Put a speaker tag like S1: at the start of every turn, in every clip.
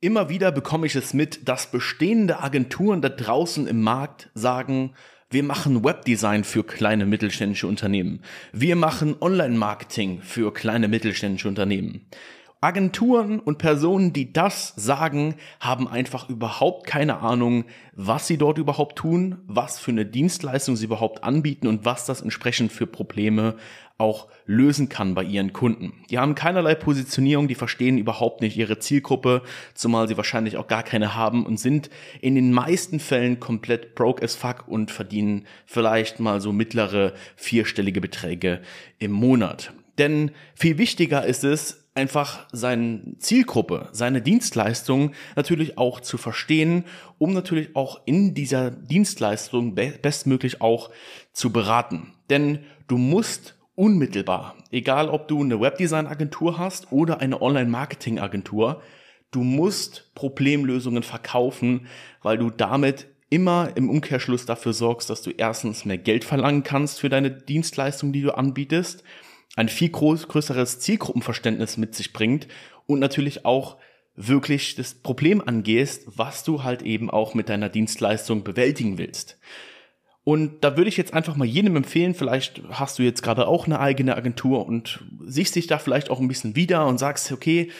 S1: Immer wieder bekomme ich es mit, dass bestehende Agenturen da draußen im Markt sagen, wir machen Webdesign für kleine mittelständische Unternehmen. Wir machen Online-Marketing für kleine mittelständische Unternehmen. Agenturen und Personen, die das sagen, haben einfach überhaupt keine Ahnung, was sie dort überhaupt tun, was für eine Dienstleistung sie überhaupt anbieten und was das entsprechend für Probleme auch lösen kann bei ihren Kunden. Die haben keinerlei Positionierung, die verstehen überhaupt nicht ihre Zielgruppe, zumal sie wahrscheinlich auch gar keine haben und sind in den meisten Fällen komplett broke as fuck und verdienen vielleicht mal so mittlere vierstellige Beträge im Monat. Denn viel wichtiger ist es, einfach seine Zielgruppe, seine Dienstleistung natürlich auch zu verstehen, um natürlich auch in dieser Dienstleistung bestmöglich auch zu beraten. Denn du musst unmittelbar, egal ob du eine Webdesign-Agentur hast oder eine Online-Marketing-Agentur, du musst Problemlösungen verkaufen, weil du damit immer im Umkehrschluss dafür sorgst, dass du erstens mehr Geld verlangen kannst für deine Dienstleistung, die du anbietest ein viel groß, größeres Zielgruppenverständnis mit sich bringt und natürlich auch wirklich das Problem angehst, was du halt eben auch mit deiner Dienstleistung bewältigen willst. Und da würde ich jetzt einfach mal jedem empfehlen, vielleicht hast du jetzt gerade auch eine eigene Agentur und siehst dich da vielleicht auch ein bisschen wieder und sagst, okay,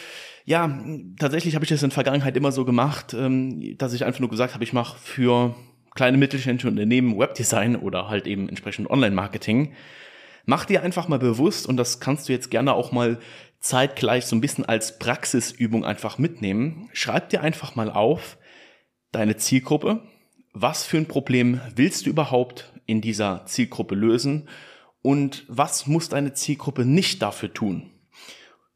S1: ja, tatsächlich habe ich das in der Vergangenheit immer so gemacht, ähm, dass ich einfach nur gesagt habe, ich mache für kleine mittelständische Unternehmen Webdesign oder halt eben entsprechend Online-Marketing. Mach dir einfach mal bewusst, und das kannst du jetzt gerne auch mal zeitgleich so ein bisschen als Praxisübung einfach mitnehmen. Schreib dir einfach mal auf deine Zielgruppe. Was für ein Problem willst du überhaupt in dieser Zielgruppe lösen? Und was muss deine Zielgruppe nicht dafür tun?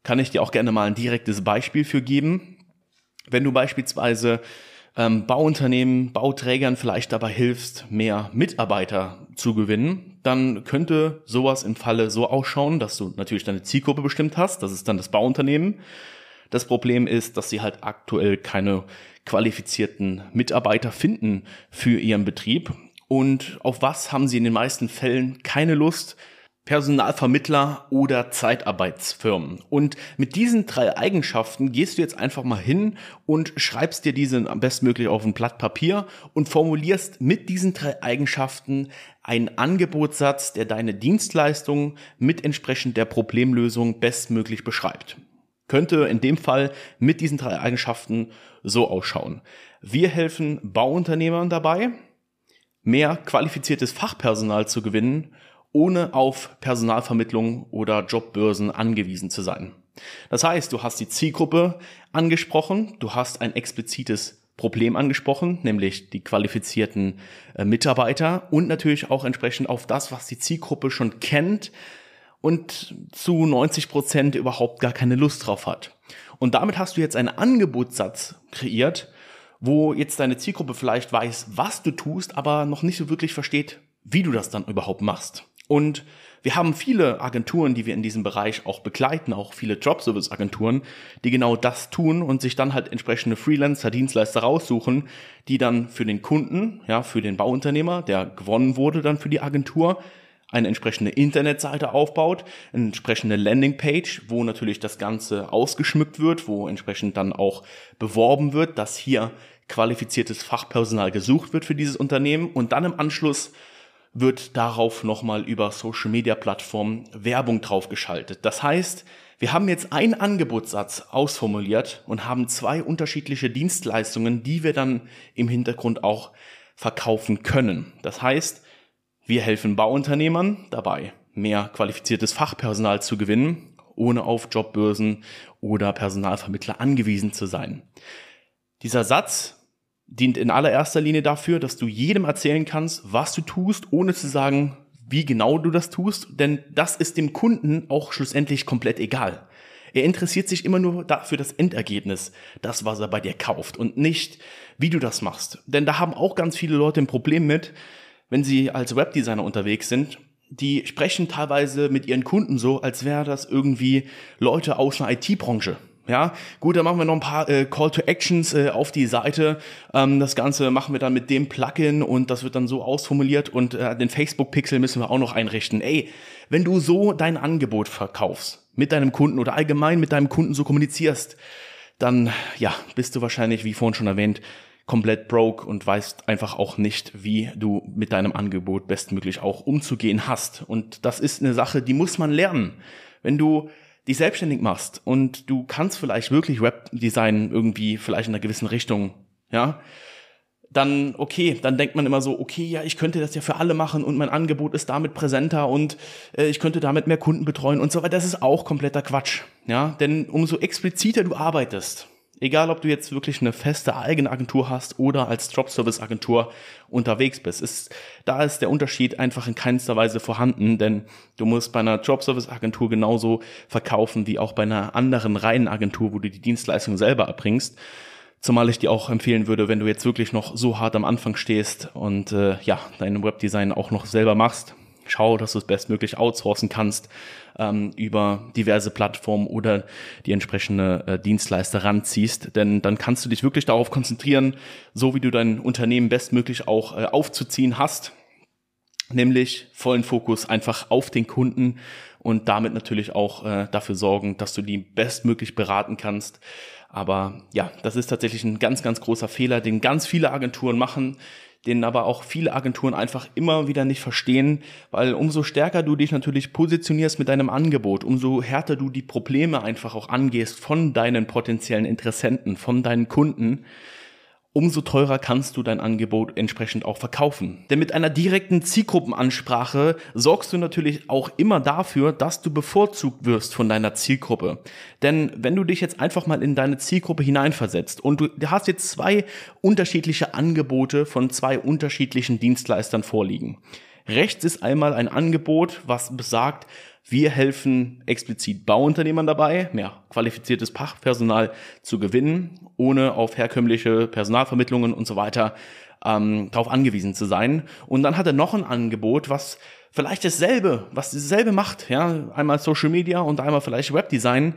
S1: Kann ich dir auch gerne mal ein direktes Beispiel für geben. Wenn du beispielsweise ähm, Bauunternehmen, Bauträgern vielleicht dabei hilfst, mehr Mitarbeiter zu gewinnen, dann könnte sowas im Falle so ausschauen, dass du natürlich deine Zielgruppe bestimmt hast, das ist dann das Bauunternehmen. Das Problem ist, dass sie halt aktuell keine qualifizierten Mitarbeiter finden für ihren Betrieb. Und auf was haben sie in den meisten Fällen keine Lust? Personalvermittler oder Zeitarbeitsfirmen. Und mit diesen drei Eigenschaften gehst du jetzt einfach mal hin und schreibst dir diese am besten möglich auf ein Blatt Papier und formulierst mit diesen drei Eigenschaften einen Angebotssatz, der deine Dienstleistung mit entsprechend der Problemlösung bestmöglich beschreibt. Könnte in dem Fall mit diesen drei Eigenschaften so ausschauen. Wir helfen Bauunternehmern dabei, mehr qualifiziertes Fachpersonal zu gewinnen ohne auf Personalvermittlung oder Jobbörsen angewiesen zu sein. Das heißt, du hast die Zielgruppe angesprochen, du hast ein explizites Problem angesprochen, nämlich die qualifizierten äh, Mitarbeiter und natürlich auch entsprechend auf das, was die Zielgruppe schon kennt und zu 90 Prozent überhaupt gar keine Lust drauf hat. Und damit hast du jetzt einen Angebotssatz kreiert, wo jetzt deine Zielgruppe vielleicht weiß, was du tust, aber noch nicht so wirklich versteht, wie du das dann überhaupt machst. Und wir haben viele Agenturen, die wir in diesem Bereich auch begleiten, auch viele Jobservice-Agenturen, die genau das tun und sich dann halt entsprechende Freelancer, Dienstleister raussuchen, die dann für den Kunden, ja, für den Bauunternehmer, der gewonnen wurde dann für die Agentur, eine entsprechende Internetseite aufbaut, eine entsprechende Landingpage, wo natürlich das Ganze ausgeschmückt wird, wo entsprechend dann auch beworben wird, dass hier qualifiziertes Fachpersonal gesucht wird für dieses Unternehmen und dann im Anschluss wird darauf nochmal über Social Media Plattformen Werbung draufgeschaltet. Das heißt, wir haben jetzt einen Angebotssatz ausformuliert und haben zwei unterschiedliche Dienstleistungen, die wir dann im Hintergrund auch verkaufen können. Das heißt, wir helfen Bauunternehmern dabei, mehr qualifiziertes Fachpersonal zu gewinnen, ohne auf Jobbörsen oder Personalvermittler angewiesen zu sein. Dieser Satz dient in allererster Linie dafür, dass du jedem erzählen kannst, was du tust, ohne zu sagen, wie genau du das tust, denn das ist dem Kunden auch schlussendlich komplett egal. Er interessiert sich immer nur dafür das Endergebnis, das, was er bei dir kauft und nicht, wie du das machst. Denn da haben auch ganz viele Leute ein Problem mit, wenn sie als Webdesigner unterwegs sind. Die sprechen teilweise mit ihren Kunden so, als wäre das irgendwie Leute aus einer IT-Branche. Ja, gut, dann machen wir noch ein paar äh, Call to Actions äh, auf die Seite. Ähm, das Ganze machen wir dann mit dem Plugin und das wird dann so ausformuliert und äh, den Facebook-Pixel müssen wir auch noch einrichten. Ey, wenn du so dein Angebot verkaufst mit deinem Kunden oder allgemein mit deinem Kunden so kommunizierst, dann ja, bist du wahrscheinlich, wie vorhin schon erwähnt, komplett broke und weißt einfach auch nicht, wie du mit deinem Angebot bestmöglich auch umzugehen hast. Und das ist eine Sache, die muss man lernen. Wenn du dich selbstständig machst und du kannst vielleicht wirklich Webdesign irgendwie vielleicht in einer gewissen Richtung, ja, dann okay, dann denkt man immer so, okay, ja, ich könnte das ja für alle machen und mein Angebot ist damit präsenter und äh, ich könnte damit mehr Kunden betreuen und so weiter. Das ist auch kompletter Quatsch, ja, denn umso expliziter du arbeitest, Egal, ob du jetzt wirklich eine feste eigene Agentur hast oder als Dropservice-Agentur unterwegs bist. Ist, da ist der Unterschied einfach in keinster Weise vorhanden, denn du musst bei einer Dropservice-Agentur genauso verkaufen wie auch bei einer anderen reinen Agentur, wo du die Dienstleistung selber erbringst. Zumal ich dir auch empfehlen würde, wenn du jetzt wirklich noch so hart am Anfang stehst und äh, ja, dein Webdesign auch noch selber machst, schau, dass du es bestmöglich outsourcen kannst ähm, über diverse Plattformen oder die entsprechende äh, Dienstleister ranziehst. Denn dann kannst du dich wirklich darauf konzentrieren, so wie du dein Unternehmen bestmöglich auch äh, aufzuziehen hast, nämlich vollen Fokus einfach auf den Kunden und damit natürlich auch äh, dafür sorgen, dass du die bestmöglich beraten kannst. Aber ja, das ist tatsächlich ein ganz, ganz großer Fehler, den ganz viele Agenturen machen den aber auch viele Agenturen einfach immer wieder nicht verstehen, weil umso stärker du dich natürlich positionierst mit deinem Angebot, umso härter du die Probleme einfach auch angehst von deinen potenziellen Interessenten, von deinen Kunden, umso teurer kannst du dein Angebot entsprechend auch verkaufen. Denn mit einer direkten Zielgruppenansprache sorgst du natürlich auch immer dafür, dass du bevorzugt wirst von deiner Zielgruppe. Denn wenn du dich jetzt einfach mal in deine Zielgruppe hineinversetzt und du hast jetzt zwei unterschiedliche Angebote von zwei unterschiedlichen Dienstleistern vorliegen. Rechts ist einmal ein Angebot, was besagt, wir helfen explizit Bauunternehmern dabei, mehr qualifiziertes Fachpersonal zu gewinnen, ohne auf herkömmliche Personalvermittlungen und so weiter ähm, darauf angewiesen zu sein. Und dann hat er noch ein Angebot, was vielleicht dasselbe, was dasselbe macht, ja, einmal Social Media und einmal vielleicht Webdesign,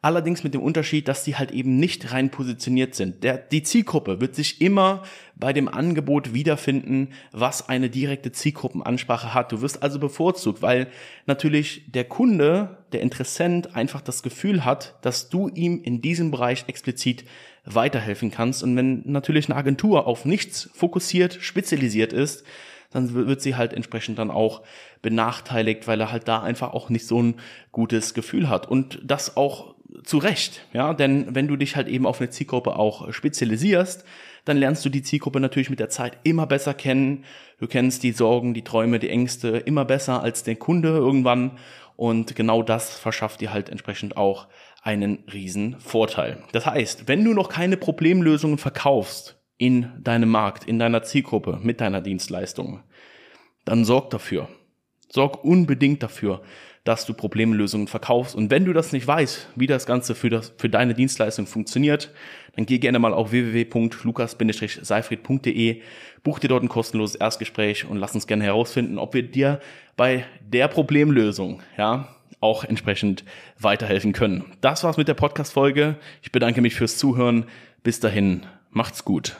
S1: Allerdings mit dem Unterschied, dass sie halt eben nicht rein positioniert sind. Der, die Zielgruppe wird sich immer bei dem Angebot wiederfinden, was eine direkte Zielgruppenansprache hat. Du wirst also bevorzugt, weil natürlich der Kunde, der Interessent einfach das Gefühl hat, dass du ihm in diesem Bereich explizit weiterhelfen kannst. Und wenn natürlich eine Agentur auf nichts fokussiert, spezialisiert ist, dann wird sie halt entsprechend dann auch benachteiligt, weil er halt da einfach auch nicht so ein gutes Gefühl hat. Und das auch zu Recht, ja, denn wenn du dich halt eben auf eine Zielgruppe auch spezialisierst, dann lernst du die Zielgruppe natürlich mit der Zeit immer besser kennen. Du kennst die Sorgen, die Träume, die Ängste immer besser als der Kunde irgendwann. Und genau das verschafft dir halt entsprechend auch einen riesen Vorteil. Das heißt, wenn du noch keine Problemlösungen verkaufst in deinem Markt, in deiner Zielgruppe, mit deiner Dienstleistung, dann sorg dafür. Sorg unbedingt dafür, dass du Problemlösungen verkaufst. Und wenn du das nicht weißt, wie das Ganze für, das, für deine Dienstleistung funktioniert, dann geh gerne mal auf www.lukas-seifried.de, buch dir dort ein kostenloses Erstgespräch und lass uns gerne herausfinden, ob wir dir bei der Problemlösung, ja, auch entsprechend weiterhelfen können. Das war's mit der Podcast-Folge. Ich bedanke mich fürs Zuhören. Bis dahin, macht's gut.